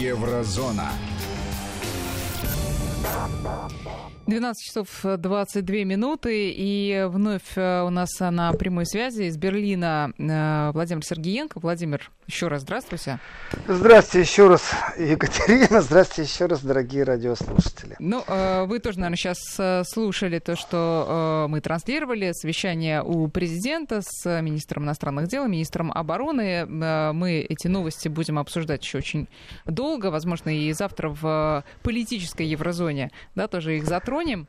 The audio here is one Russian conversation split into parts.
Еврозона. 12 часов 22 минуты, и вновь э, у нас на прямой связи из Берлина э, Владимир Сергеенко. Владимир, еще раз здравствуйте. Здравствуйте еще раз, Екатерина. Здравствуйте еще раз, дорогие радиослушатели. Ну, э, вы тоже, наверное, сейчас слушали то, что мы транслировали, совещание у президента с министром иностранных дел, министром обороны. Мы эти новости будем обсуждать еще очень долго, возможно, и завтра в политической еврозоне, да, тоже их затронем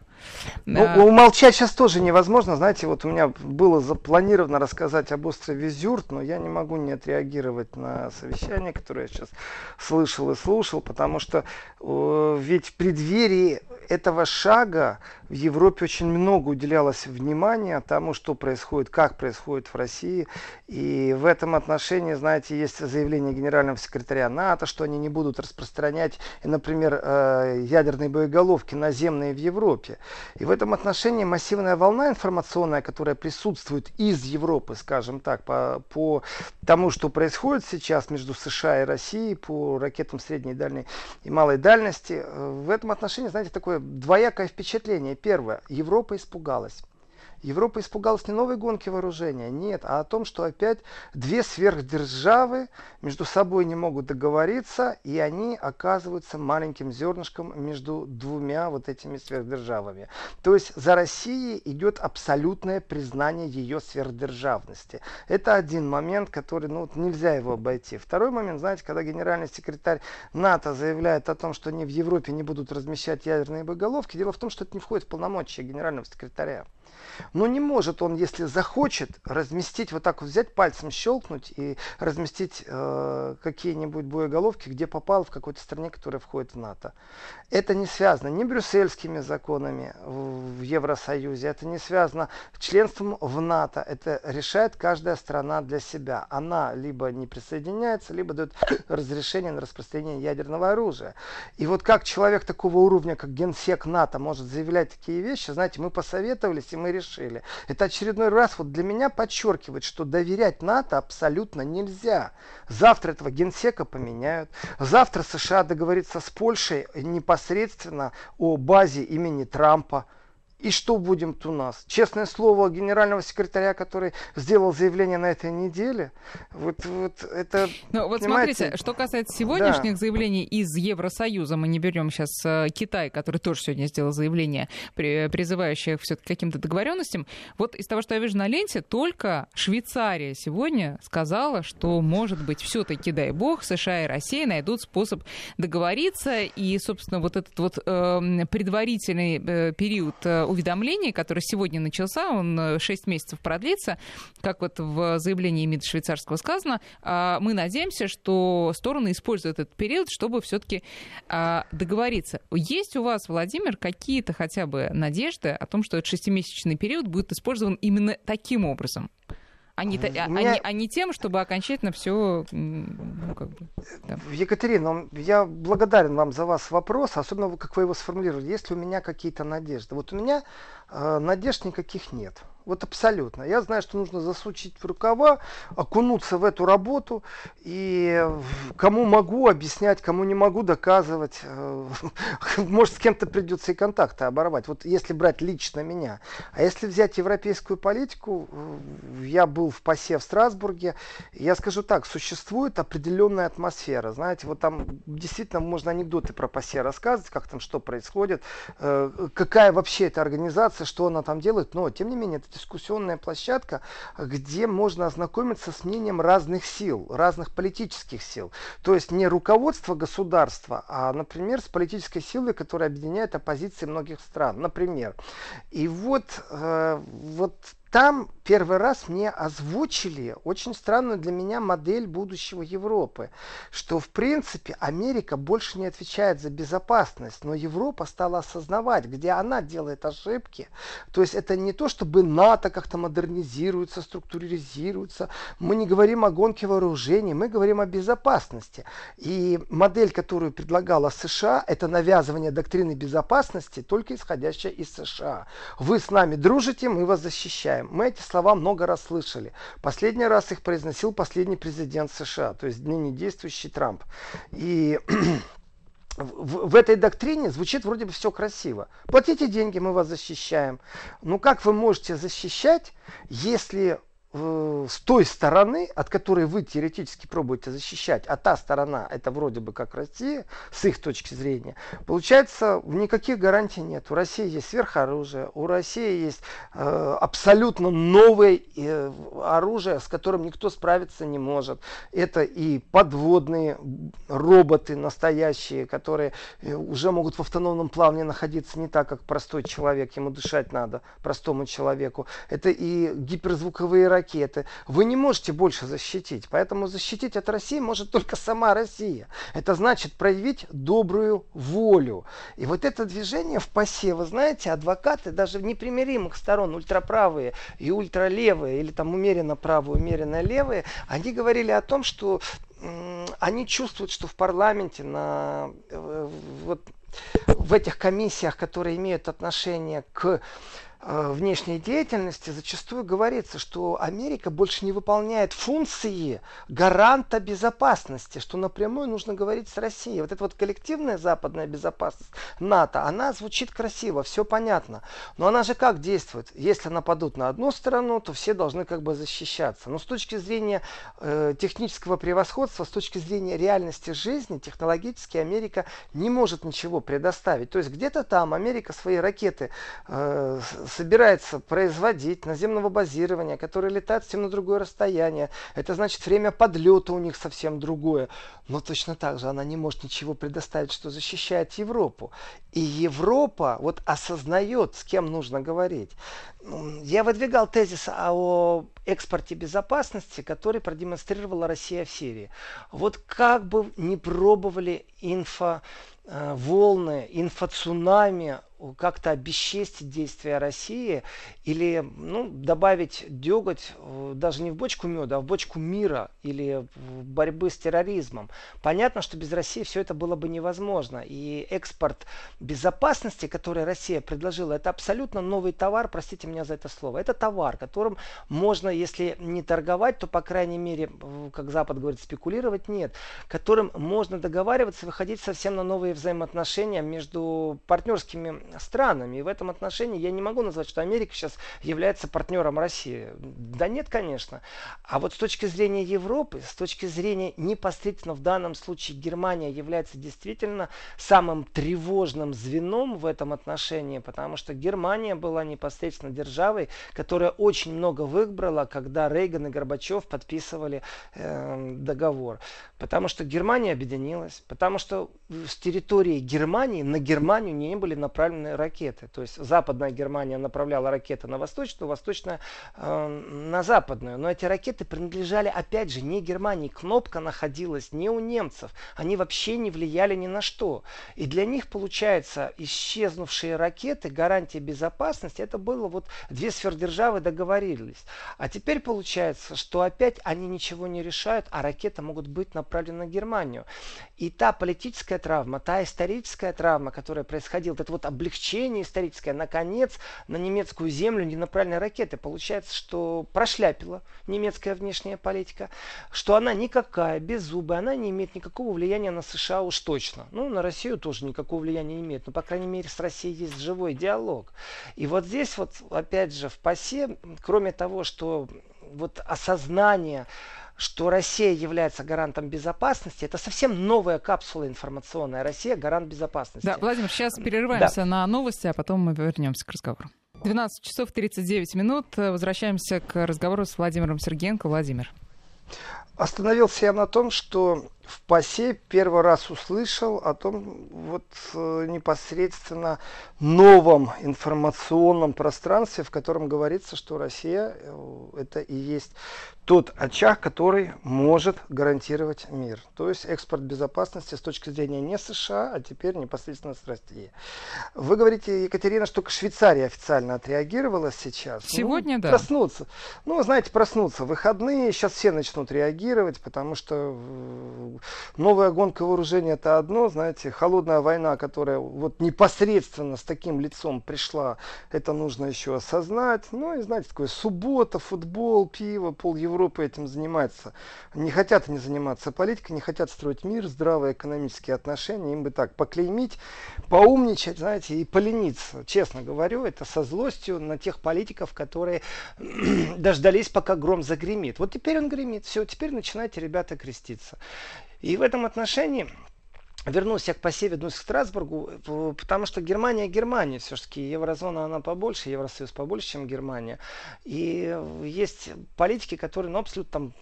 Ну, умолчать сейчас тоже невозможно. Знаете, вот у меня было запланировано рассказать об острове Зюрт, но я не могу не отреагировать на совещание, которое я сейчас слышал и слушал, потому что э, ведь в преддверии этого шага в Европе очень много уделялось внимания тому, что происходит, как происходит в России. И в этом отношении, знаете, есть заявление генерального секретаря НАТО, что они не будут распространять, например, э, ядерные боеголовки наземные в Европе. И в этом отношении массивная волна информационная, которая присутствует из Европы, скажем так, по, по тому, что происходит сейчас между США и Россией по ракетам средней, дальней и малой дальности, э, в этом отношении, знаете, такое двоякое впечатление. Первое, Европа испугалась. Европа испугалась не новой гонки вооружения, нет, а о том, что опять две сверхдержавы между собой не могут договориться, и они оказываются маленьким зернышком между двумя вот этими сверхдержавами. То есть за Россией идет абсолютное признание ее сверхдержавности. Это один момент, который, ну, нельзя его обойти. Второй момент, знаете, когда генеральный секретарь НАТО заявляет о том, что они в Европе не будут размещать ядерные боеголовки, дело в том, что это не входит в полномочия генерального секретаря. Но не может он, если захочет, разместить, вот так вот взять пальцем, щелкнуть и разместить э, какие-нибудь боеголовки, где попал в какой-то стране, которая входит в НАТО. Это не связано ни брюссельскими законами в, Евросоюзе, это не связано членством в НАТО. Это решает каждая страна для себя. Она либо не присоединяется, либо дает разрешение на распространение ядерного оружия. И вот как человек такого уровня, как генсек НАТО, может заявлять такие вещи, знаете, мы посоветовались, и мы решили. Это очередной раз вот для меня подчеркивает, что доверять НАТО абсолютно нельзя. Завтра этого генсека поменяют. Завтра США договорится с Польшей непосредственно о базе имени Трампа. И что будем у нас? Честное слово генерального секретаря, который сделал заявление на этой неделе, вот, вот это... Ну, вот смотрите, что касается сегодняшних да. заявлений из Евросоюза, мы не берем сейчас э, Китай, который тоже сегодня сделал заявление, призывающее все-таки каким-то договоренностям. Вот из того, что я вижу на ленте, только Швейцария сегодня сказала, что, может быть, все-таки, дай бог, США и Россия найдут способ договориться, и, собственно, вот этот вот э, предварительный э, период э, уведомлений, который сегодня начался, он 6 э, месяцев продлится, как вот в заявлении МИД швейцарского сказано, а, мы надеемся, что стороны используют этот период, чтобы все-таки а, договориться. Есть у вас, Владимир, какие-то хотя бы надежды о том, что этот шестимесячный период будет использован именно таким образом? А не, меня... а, а, не, тем, чтобы окончательно все, ну, как бы, да. Екатерина, я благодарен вам за вас вопрос, особенно как вы его сформулировали. Есть ли у меня какие-то надежды? Вот у меня э, надежд никаких нет. Вот абсолютно. Я знаю, что нужно засучить в рукава, окунуться в эту работу и кому могу объяснять, кому не могу доказывать. Э, может, с кем-то придется и контакты оборвать. Вот если брать лично меня. А если взять европейскую политику, э, я был в ПАСЕ в Страсбурге, я скажу так, существует определенная атмосфера. Знаете, вот там действительно можно анекдоты про ПАСЕ рассказывать, как там что происходит, э, какая вообще эта организация, что она там делает, но тем не менее это дискуссионная площадка, где можно ознакомиться с мнением разных сил, разных политических сил. То есть не руководство государства, а, например, с политической силой, которая объединяет оппозиции многих стран. Например. И вот, э, вот там первый раз мне озвучили очень странную для меня модель будущего Европы, что в принципе Америка больше не отвечает за безопасность, но Европа стала осознавать, где она делает ошибки. То есть это не то, чтобы НАТО как-то модернизируется, структуризируется. Мы не говорим о гонке вооружений, мы говорим о безопасности. И модель, которую предлагала США, это навязывание доктрины безопасности, только исходящая из США. Вы с нами дружите, мы вас защищаем защищаем. Мы эти слова много раз слышали. Последний раз их произносил последний президент США, то есть ныне действующий Трамп. И в, в этой доктрине звучит вроде бы все красиво. Платите деньги, мы вас защищаем. Ну как вы можете защищать, если с той стороны, от которой вы теоретически пробуете защищать, а та сторона, это вроде бы как Россия, с их точки зрения, получается, никаких гарантий нет. У России есть сверхоружие, у России есть э, абсолютно новое э, оружие, с которым никто справиться не может. Это и подводные роботы настоящие, которые э, уже могут в автономном плавне находиться не так, как простой человек, ему дышать надо, простому человеку. Это и гиперзвуковые ракеты, ракеты, вы не можете больше защитить. Поэтому защитить от России может только сама Россия. Это значит проявить добрую волю. И вот это движение в ПАСЕ, вы знаете, адвокаты даже непримиримых сторон, ультраправые и ультралевые, или там умеренно правые, умеренно левые, они говорили о том, что они чувствуют, что в парламенте на э, вот в этих комиссиях, которые имеют отношение к внешней деятельности зачастую говорится, что Америка больше не выполняет функции гаранта безопасности, что напрямую нужно говорить с Россией. Вот эта вот коллективная западная безопасность НАТО, она звучит красиво, все понятно. Но она же как действует? Если нападут на одну сторону, то все должны как бы защищаться. Но с точки зрения э, технического превосходства, с точки зрения реальности жизни, технологически Америка не может ничего предоставить. То есть где-то там Америка свои ракеты э, собирается производить наземного базирования, которые летают совсем на другое расстояние. Это значит время подлета у них совсем другое. Но точно так же она не может ничего предоставить, что защищает Европу. И Европа вот осознает, с кем нужно говорить. Я выдвигал тезис о экспорте безопасности, который продемонстрировала Россия в Сирии. Вот как бы не пробовали инфо э, волны, инфоцунами как-то обесчестить действия России или ну, добавить деготь э, даже не в бочку меда, а в бочку мира или борьбы с терроризмом. Понятно, что без России все это было бы невозможно. И экспорт безопасности, который Россия предложила, это абсолютно новый товар, простите меня за это слово. Это товар, которым можно, если не торговать, то, по крайней мере, как Запад говорит, спекулировать нет. Которым можно договариваться, выходить совсем на новые взаимоотношения между партнерскими странами. И в этом отношении я не могу назвать, что Америка сейчас является партнером России. Да нет, конечно. А вот с точки зрения Европы, с точки зрения непосредственно в данном случае Германия является действительно самым тревожным звеном в этом отношении, потому что Германия была непосредственно державой, которая очень много выбрала, когда Рейган и Горбачев подписывали э, договор. Потому что Германия объединилась, потому что с территории Германии на Германию не были направлены ракеты. То есть западная Германия направляла ракеты на восточную, восточная э, на западную. Но эти ракеты принадлежали, опять же, не Германии. Кнопка находилась не у немцев. Они вообще не влияли ни на что. И для них, получается, исчезнувшие ракеты, гарантия безопасности, это было вот две сверхдержавы договорились. А теперь получается, что опять они ничего не решают, а ракеты могут быть направлены на Германию. И та политическая травма, та историческая травма, которая происходила, это вот облегчение историческое, наконец, на немецкую землю не направлены ракеты. Получается, что прошляпила немецкая внешняя политика, что она никакая, беззубая, она не имеет никакого влияния на США уж точно. Ну, на Россию тоже никакого влияния не имеет, но, по крайней мере, с Россией есть живой диалог. И вот здесь вот, опять же, в ПАСЕ, кроме того, что вот осознание что Россия является гарантом безопасности, это совсем новая капсула информационная. Россия гарант безопасности. Да, Владимир, сейчас перерываемся да. на новости, а потом мы вернемся к разговору. 12 часов 39 минут. Возвращаемся к разговору с Владимиром Сергеенко. Владимир. Остановился я на том, что в ПАСЕ первый раз услышал о том вот э, непосредственно новом информационном пространстве, в котором говорится, что Россия э, это и есть тот очаг, который может гарантировать мир. То есть экспорт безопасности с точки зрения не США, а теперь непосредственно с России. Вы говорите, Екатерина, что Швейцария официально отреагировала сейчас. Ну, Сегодня, ну, да. Проснуться. Ну, знаете, проснуться. Выходные, сейчас все начнут реагировать, потому что э, новая гонка вооружений это одно, знаете, холодная война, которая вот непосредственно с таким лицом пришла, это нужно еще осознать. Ну и знаете, такое суббота, футбол, пиво, пол Европы этим занимается. Не хотят они заниматься политикой, не хотят строить мир, здравые экономические отношения, им бы так поклеймить, поумничать, знаете, и полениться. Честно говорю, это со злостью на тех политиков, которые дождались, пока гром загремит. Вот теперь он гремит, все, теперь начинайте, ребята, креститься. И в этом отношении Вернусь я к посеве, вернусь к Страсбургу, потому что Германия Германия, все-таки еврозона она побольше, Евросоюз побольше, чем Германия. И есть политики, которые ну, абсолютно там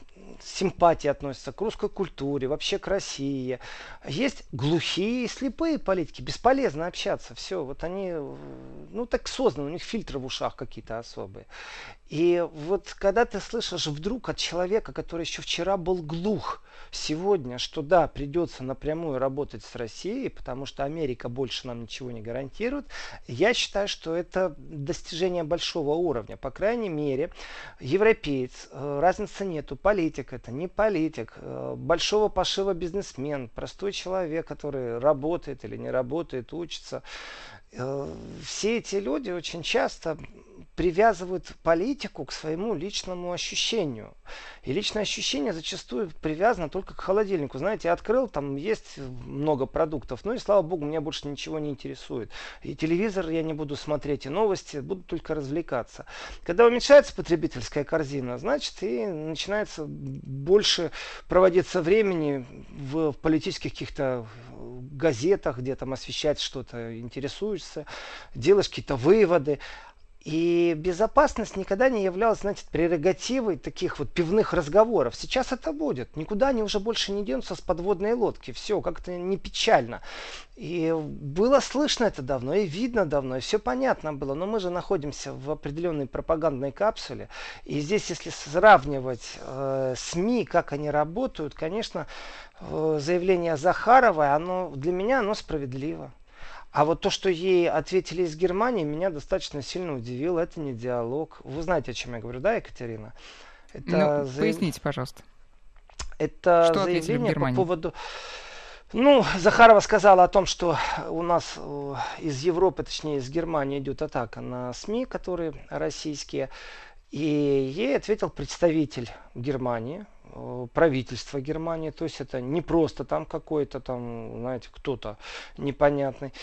симпатии относятся к русской культуре, вообще к России. Есть глухие, слепые политики, бесполезно общаться, все, вот они, ну так созданы, у них фильтры в ушах какие-то особые. И вот когда ты слышишь вдруг от человека, который еще вчера был глух, сегодня, что да, придется напрямую работать с Россией, потому что Америка больше нам ничего не гарантирует, я считаю, что это достижение большого уровня. По крайней мере, европеец, э, разницы нету, политик это, не политик, э, большого пошива бизнесмен, простой человек, который работает или не работает, учится. Э, все эти люди очень часто привязывают политику к своему личному ощущению. И личное ощущение зачастую привязано только к холодильнику. Знаете, я открыл, там есть много продуктов, ну и слава богу, меня больше ничего не интересует. И телевизор я не буду смотреть, и новости, буду только развлекаться. Когда уменьшается потребительская корзина, значит и начинается больше проводиться времени в политических каких-то газетах, где там освещать что-то, интересуешься, делаешь какие-то выводы. И безопасность никогда не являлась, значит, прерогативой таких вот пивных разговоров. Сейчас это будет. Никуда они уже больше не денутся с подводной лодки. Все, как-то не печально. И было слышно это давно, и видно давно, и все понятно было. Но мы же находимся в определенной пропагандной капсуле. И здесь, если сравнивать э, СМИ, как они работают, конечно, э, заявление Захаровой, оно для меня оно справедливо. А вот то, что ей ответили из Германии, меня достаточно сильно удивило. Это не диалог. Вы знаете, о чем я говорю, да, Екатерина? Это ну, заяв... Поясните, пожалуйста. Это что заявление по поводу... Ну, Захарова сказала о том, что у нас э, из Европы, точнее из Германии идет атака на СМИ, которые российские. И ей ответил представитель Германии, Э, правительства Германии, то есть это не просто там какой-то там, знаете, кто-то непонятный,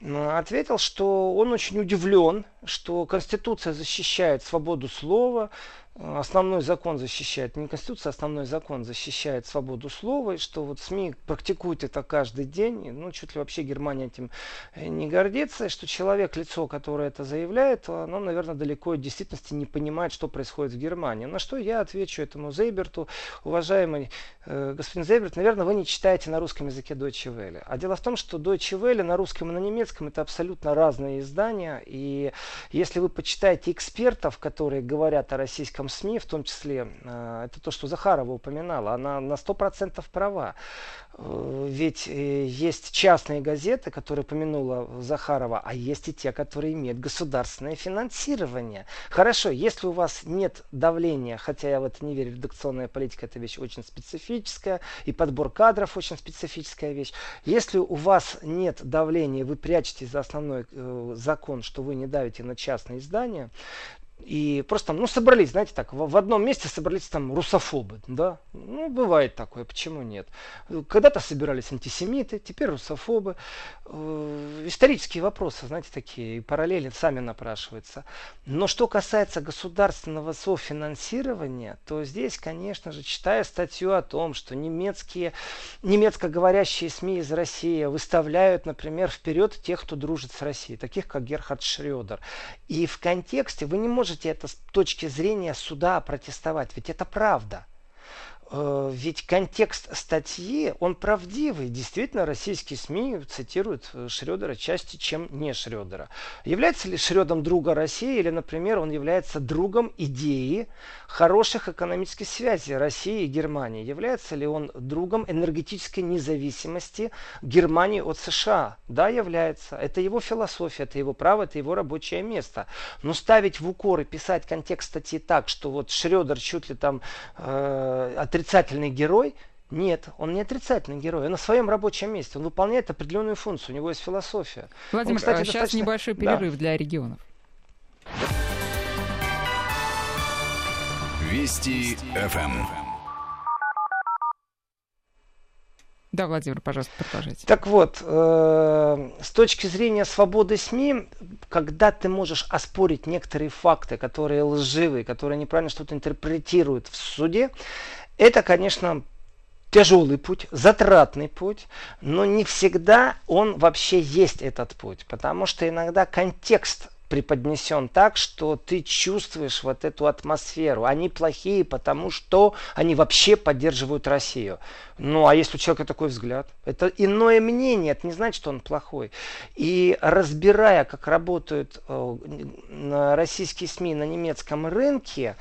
ответил, что он очень удивлен, что Конституция защищает свободу слова, основной закон защищает, не Конституция, а основной закон защищает свободу слова, и что вот СМИ практикуют это каждый день, ну, чуть ли вообще Германия этим э, не гордится, и что человек, лицо, которое это заявляет, оно, наверное, далеко от действительности не понимает, что происходит в Германии. На что я отвечу этому Зейберту, уважаемый э, господин Зейберт, наверное, вы не читаете на русском языке Deutsche Welle. А дело в том, что Deutsche Welle на русском и на немецком это абсолютно разные издания, и если вы почитаете экспертов, которые говорят о российском российском СМИ, в том числе, э, это то, что Захарова упоминала, она на 100% права. Э, ведь э, есть частные газеты, которые упомянула Захарова, а есть и те, которые имеют государственное финансирование. Хорошо, если у вас нет давления, хотя я в это не верю, редакционная политика это вещь очень специфическая, и подбор кадров очень специфическая вещь. Если у вас нет давления, вы прячете за основной э, закон, что вы не давите на частные издания, и просто там, ну, собрались, знаете, так, в, в одном месте собрались там русофобы, да, ну, бывает такое, почему нет. Когда-то собирались антисемиты, теперь русофобы. Э, исторические вопросы, знаете, такие, и параллели сами напрашиваются. Но что касается государственного софинансирования, то здесь, конечно же, читая статью о том, что немецкие, немецкоговорящие СМИ из России выставляют, например, вперед тех, кто дружит с Россией, таких как Герхард Шредер. И в контексте вы не можете можете это с точки зрения суда протестовать, ведь это правда. Э, ведь контекст статьи, он правдивый. Действительно, российские СМИ цитируют э, Шредера чаще, чем не Шредера. Является ли Шредом друга России или, например, он является другом идеи хороших экономических связей России и Германии? Является ли он другом энергетической независимости Германии от США? Да, является. Это его философия, это его право, это его рабочее место. Но ставить в укор и писать контекст статьи так, что вот Шредер чуть ли там э, отрицательный герой, Нет, он не отрицательный герой. Он на своем рабочем месте. Он выполняет определенную функцию. У него есть философия. Владимир, он, кстати, сейчас достаточно... небольшой перерыв да. для регионов. Вести ФМ. Да, Владимир, пожалуйста, продолжайте. Так вот, э, с точки зрения свободы СМИ, когда ты можешь оспорить некоторые факты, которые лживые, которые неправильно что-то интерпретируют в суде, это, конечно, тяжелый путь, затратный путь, но не всегда он вообще есть этот путь, потому что иногда контекст преподнесен так, что ты чувствуешь вот эту атмосферу. Они плохие, потому что они вообще поддерживают Россию. Ну, а если у человека такой взгляд? Это иное мнение, это не значит, что он плохой. И разбирая, как работают э, российские СМИ на немецком рынке,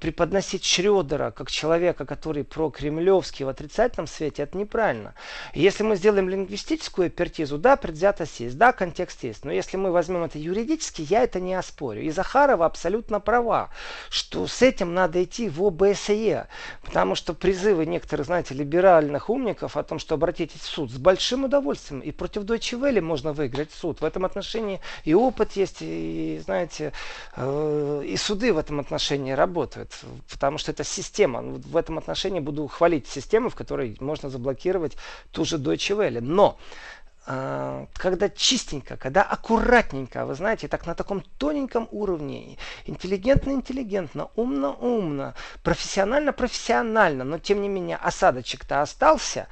преподносить Шредера как человека, который про-кремлевский в отрицательном свете, это неправильно. Если мы сделаем лингвистическую экспертизу, да, предвзятость есть, да, контекст есть, но если мы возьмем это юридически, я это не оспорю. И Захарова абсолютно права, что с этим надо идти в ОБСЕ, потому что призывы некоторых, знаете, либеральных либеральных умников о том, что обратитесь в суд, с большим удовольствием. И против Deutsche Welle можно выиграть суд. В этом отношении и опыт есть, и, знаете, э, и суды в этом отношении работают. Потому что это система. В этом отношении буду хвалить систему, в которой можно заблокировать ту же Deutsche Welle. Но а, когда чистенько, когда аккуратненько, вы знаете, так на таком тоненьком уровне, интеллигентно-интеллигентно, умно-умно, профессионально-профессионально, но тем не менее осадочек-то остался,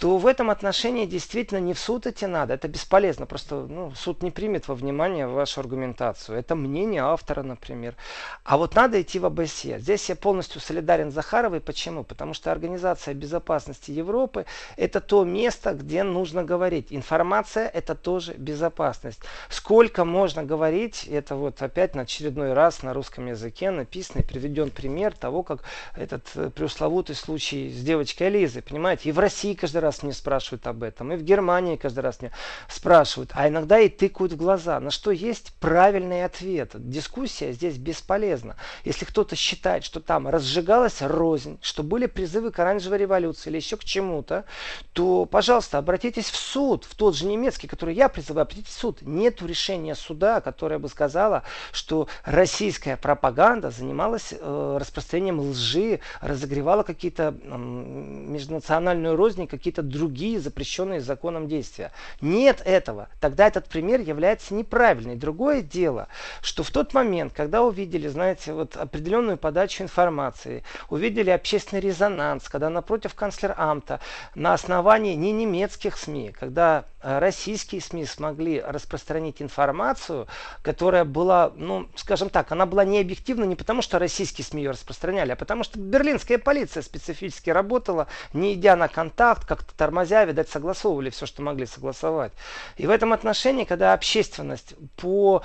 то в этом отношении действительно не в суд идти надо. Это бесполезно. Просто ну, суд не примет во внимание вашу аргументацию. Это мнение автора, например. А вот надо идти в ОБСЕ. Здесь я полностью солидарен с Захаровой. Почему? Потому что Организация безопасности Европы – это то место, где нужно говорить. Информация – это тоже безопасность. Сколько можно говорить, это вот опять на очередной раз на русском языке написано и приведен пример того, как этот э, преусловутый случай с девочкой Лизой. Понимаете? И в России каждый раз раз мне спрашивают об этом, и в Германии каждый раз мне спрашивают, а иногда и тыкают в глаза, на что есть правильный ответ. Дискуссия здесь бесполезна. Если кто-то считает, что там разжигалась рознь, что были призывы к оранжевой революции или еще к чему-то, то, пожалуйста, обратитесь в суд, в тот же немецкий, который я призываю, обратитесь в суд. Нету решения суда, которое бы сказало, что российская пропаганда занималась э, распространением лжи, разогревала какие-то э, межнациональную рознь, какие-то какие-то другие запрещенные законом действия. Нет этого. Тогда этот пример является неправильный. Другое дело, что в тот момент, когда увидели, знаете, вот определенную подачу информации, увидели общественный резонанс, когда напротив канцлер Амта на основании не немецких СМИ, когда э, российские СМИ смогли распространить информацию, которая была, ну, скажем так, она была не объективна не потому, что российские СМИ ее распространяли, а потому что берлинская полиция специфически работала, не идя на контакт, как тормозя, видать, согласовывали все, что могли согласовать. И в этом отношении, когда общественность по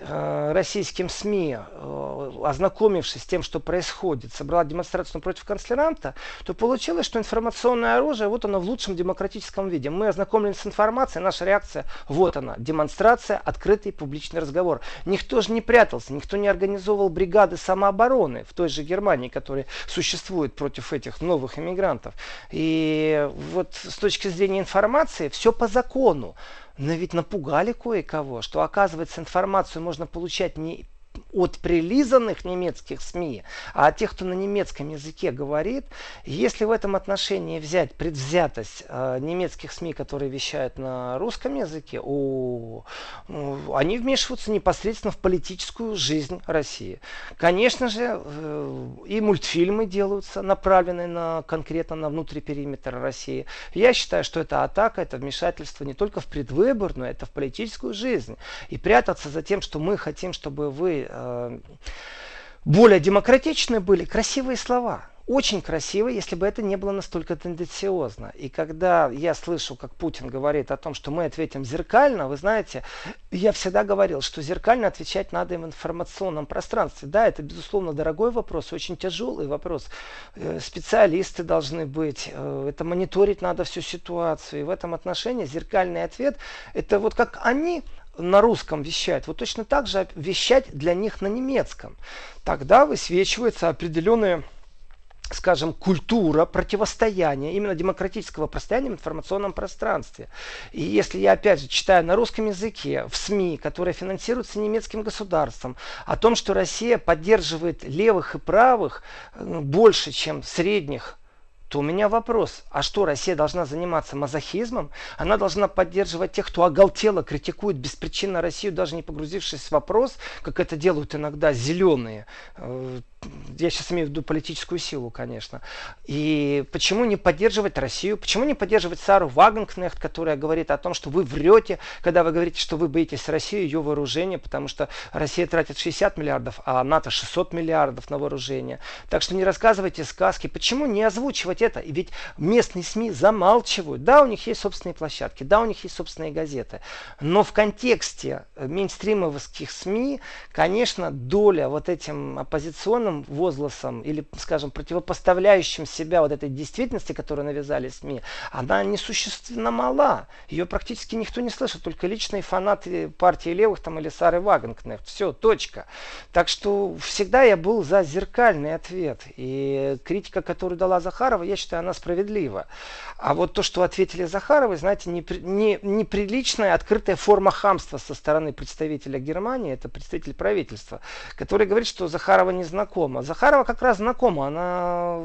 российским СМИ, э, ознакомившись с тем, что происходит, собрала демонстрацию против канцлеранта, то получилось, что информационное оружие, вот оно в лучшем демократическом виде. Мы ознакомились с информацией, наша реакция, вот она, демонстрация, открытый публичный разговор. Никто же не прятался, никто не организовывал бригады самообороны в той же Германии, которые существуют против этих новых иммигрантов. И вот с точки зрения информации, все по закону. Но ведь напугали кое-кого, что оказывается информацию можно получать не от прилизанных немецких СМИ, а от тех, кто на немецком языке говорит. Если в этом отношении взять предвзятость э, немецких СМИ, которые вещают на русском языке, о, ну, они вмешиваются непосредственно в политическую жизнь России. Конечно же, э, и мультфильмы делаются, направленные на, конкретно на внутренний периметр России. Я считаю, что это атака, это вмешательство не только в предвыборную, это в политическую жизнь. И прятаться за тем, что мы хотим, чтобы вы Э, более демократичны были красивые слова. Очень красиво, если бы это не было настолько тенденциозно. И когда я слышу, как Путин говорит о том, что мы ответим зеркально, вы знаете, я всегда говорил, что зеркально отвечать надо и в информационном пространстве. Да, это, безусловно, дорогой вопрос, очень тяжелый вопрос. Э, специалисты должны быть, э, это мониторить надо всю ситуацию. И в этом отношении зеркальный ответ, это вот как они на русском вещать, вот точно так же вещать для них на немецком. Тогда высвечиваются определенные скажем, культура противостояния, именно демократического противостояния в информационном пространстве. И если я, опять же, читаю на русском языке в СМИ, которые финансируются немецким государством, о том, что Россия поддерживает левых и правых э, больше, чем средних то у меня вопрос, а что, Россия должна заниматься мазохизмом? Она должна поддерживать тех, кто оголтело критикует беспричинно Россию, даже не погрузившись в вопрос, как это делают иногда зеленые, э, я сейчас имею в виду политическую силу, конечно. И почему не поддерживать Россию? Почему не поддерживать Сару Вагенкнехт, которая говорит о том, что вы врете, когда вы говорите, что вы боитесь России, ее вооружения, потому что Россия тратит 60 миллиардов, а НАТО 600 миллиардов на вооружение. Так что не рассказывайте сказки. Почему не озвучивать это? И ведь местные СМИ замалчивают. Да, у них есть собственные площадки, да, у них есть собственные газеты. Но в контексте мейнстримовских СМИ, конечно, доля вот этим оппозиционным возгласом или, скажем, противопоставляющим себя вот этой действительности, которую навязали СМИ, она несущественно мала. Ее практически никто не слышит, только личные фанаты партии левых там или Сары Вагенкнехт. Все, точка. Так что всегда я был за зеркальный ответ. И критика, которую дала Захарова, я считаю, она справедлива. А вот то, что ответили Захаровой, знаете, не, неприличная открытая форма хамства со стороны представителя Германии, это представитель правительства, который говорит, что Захарова не знакома. Захарова как раз знакома, она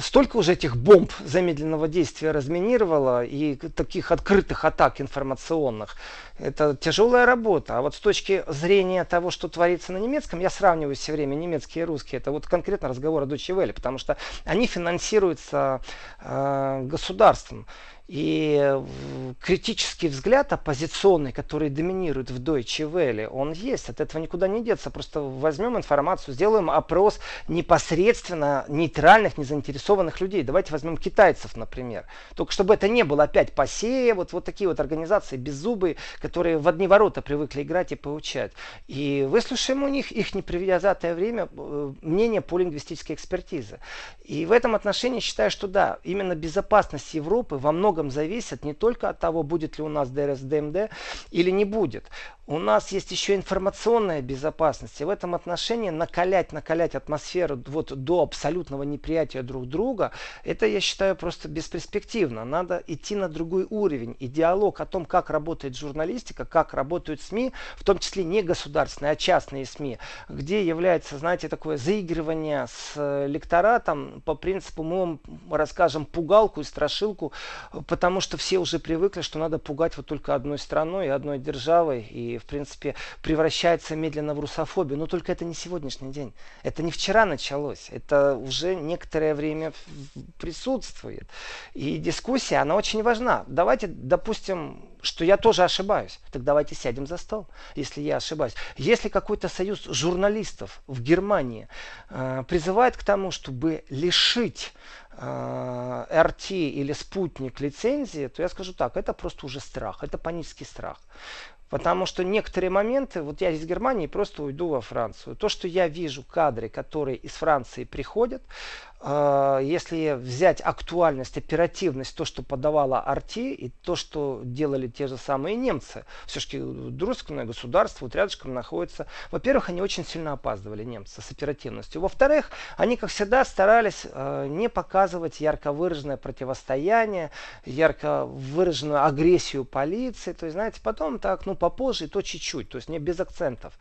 столько уже этих бомб замедленного действия разминировала и таких открытых атак информационных. Это тяжелая работа. А вот с точки зрения того, что творится на немецком, я сравниваю все время немецкие и русские. Это вот конкретно разговор о Deutsche Welle, потому что они финансируются э, государством. И критический взгляд оппозиционный, который доминирует в Deutsche Welle, он есть. От этого никуда не деться. Просто возьмем информацию, сделаем опрос непосредственно нейтральных, незаинтересованных людей. Давайте возьмем китайцев, например. Только чтобы это не было опять ПАСЕ, вот, вот такие вот организации беззубые, которые в одни ворота привыкли играть и получать. И выслушаем у них их непредвзятое время э, мнение по лингвистической экспертизе. И в этом отношении считаю, что да, именно безопасность Европы во многом многом зависит не только от того, будет ли у нас ДРСМД или не будет. У нас есть еще информационная безопасность. И в этом отношении накалять, накалять атмосферу вот до абсолютного неприятия друг друга, это, я считаю, просто бесперспективно. Надо идти на другой уровень. И диалог о том, как работает журналистика, как работают СМИ, в том числе не государственные, а частные СМИ, где является, знаете, такое заигрывание с лекторатом по принципу мы вам расскажем пугалку и страшилку, потому что все уже привыкли, что надо пугать вот только одной страной и одной державой. И в принципе, превращается медленно в русофобию. Но только это не сегодняшний день. Это не вчера началось. Это уже некоторое время присутствует. И дискуссия, она очень важна. Давайте, допустим, что я тоже ошибаюсь. Так давайте сядем за стол, если я ошибаюсь. Если какой-то союз журналистов в Германии э, призывает к тому, чтобы лишить э, РТ или спутник лицензии, то я скажу так, это просто уже страх, это панический страх. Потому что некоторые моменты, вот я из Германии просто уйду во Францию. То, что я вижу кадры, которые из Франции приходят, если взять актуальность, оперативность, то, что подавала Арти, и то, что делали те же самые немцы, все-таки дружественное государство вот рядышком находится. Во-первых, они очень сильно опаздывали, немцы, с оперативностью. Во-вторых, они, как всегда, старались э, не показывать ярко выраженное противостояние, ярко выраженную агрессию полиции. То есть, знаете, потом так, ну, попозже, и то чуть-чуть, то есть не без акцентов.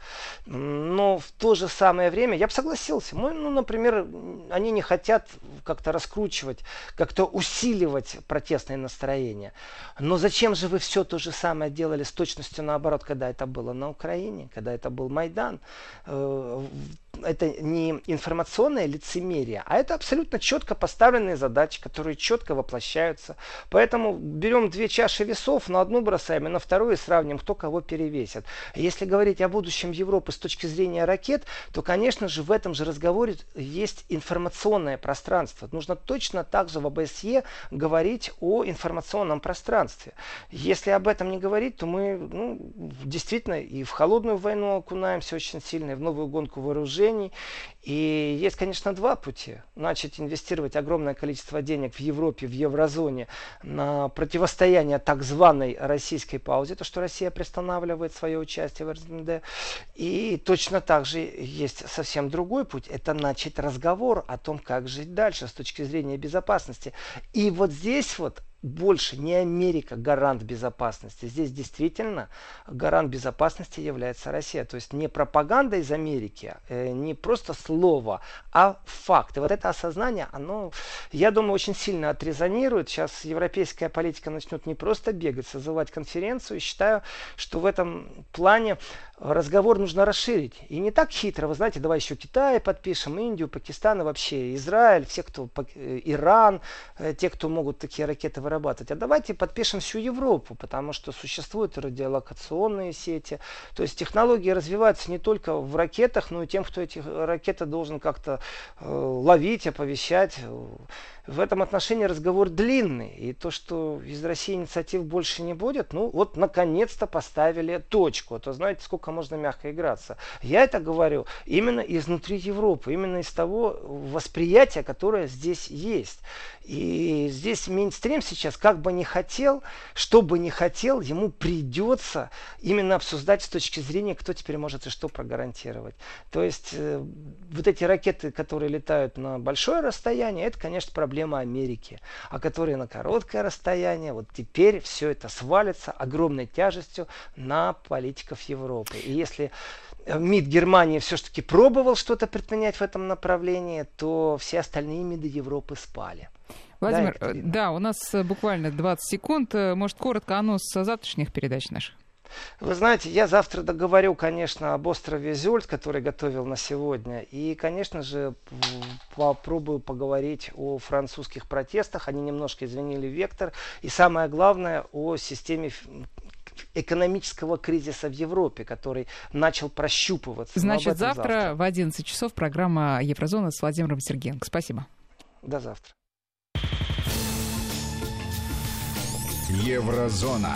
Но в то же самое время я бы согласился. Мы, ну, например, они не хотят хотят как-то раскручивать, как-то усиливать протестные настроения. Но зачем же вы все то же самое делали с точностью наоборот, когда это было на Украине, когда это был Майдан? Это не информационное лицемерие, а это абсолютно четко поставленные задачи, которые четко воплощаются. Поэтому берем две чаши весов, на одну бросаем и на вторую сравним, кто кого перевесит. Если говорить о будущем Европы с точки зрения ракет, то, конечно же, в этом же разговоре есть информационное пространство. Нужно точно так же в ОБСЕ говорить о информационном пространстве. Если об этом не говорить, то мы ну, действительно и в холодную войну окунаемся очень сильно, и в новую гонку вооружений, вооружений. И есть, конечно, два пути. Начать инвестировать огромное количество денег в Европе, в еврозоне на противостояние так званой российской паузе, то, что Россия приостанавливает свое участие в РСМД. И точно так же есть совсем другой путь. Это начать разговор о том, как жить дальше с точки зрения безопасности. И вот здесь вот больше не Америка гарант безопасности. Здесь действительно гарант безопасности является Россия. То есть не пропаганда из Америки, э, не просто слово, а факт. И вот это осознание, оно, я думаю, очень сильно отрезонирует. Сейчас европейская политика начнет не просто бегать, созывать конференцию. И считаю, что в этом плане разговор нужно расширить. И не так хитро, вы знаете, давай еще Китай подпишем, Индию, Пакистан и вообще Израиль, все, кто, э, Иран, э, те, кто могут такие ракеты вырабатывать. А давайте подпишем всю Европу, потому что существуют радиолокационные сети. То есть технологии развиваются не только в ракетах, но и тем, кто эти ракеты должен как-то э, ловить, оповещать в этом отношении разговор длинный. И то, что из России инициатив больше не будет, ну вот наконец-то поставили точку. А то знаете, сколько можно мягко играться. Я это говорю именно изнутри Европы, именно из того восприятия, которое здесь есть. И здесь мейнстрим сейчас, как бы не хотел, что бы не хотел, ему придется именно обсуждать с точки зрения, кто теперь может и что прогарантировать. То есть э, вот эти ракеты, которые летают на большое расстояние, это, конечно, проблема Америки. А которые на короткое расстояние, вот теперь все это свалится огромной тяжестью на политиков Европы. И если МИД Германии все-таки пробовал что-то предпринять в этом направлении, то все остальные МИДы Европы спали. Владимир, да, да, у нас э, буквально 20 секунд. Э, может, коротко анонс завтрашних передач наших? Вы знаете, я завтра договорю, конечно, об острове Зюльт, который готовил на сегодня. И, конечно же, попробую поговорить о французских протестах. Они немножко изменили вектор. И самое главное, о системе экономического кризиса в Европе, который начал прощупываться. Значит, завтра, завтра в 11 часов программа Еврозона с Владимиром Сергеенко. Спасибо. До завтра. Еврозона.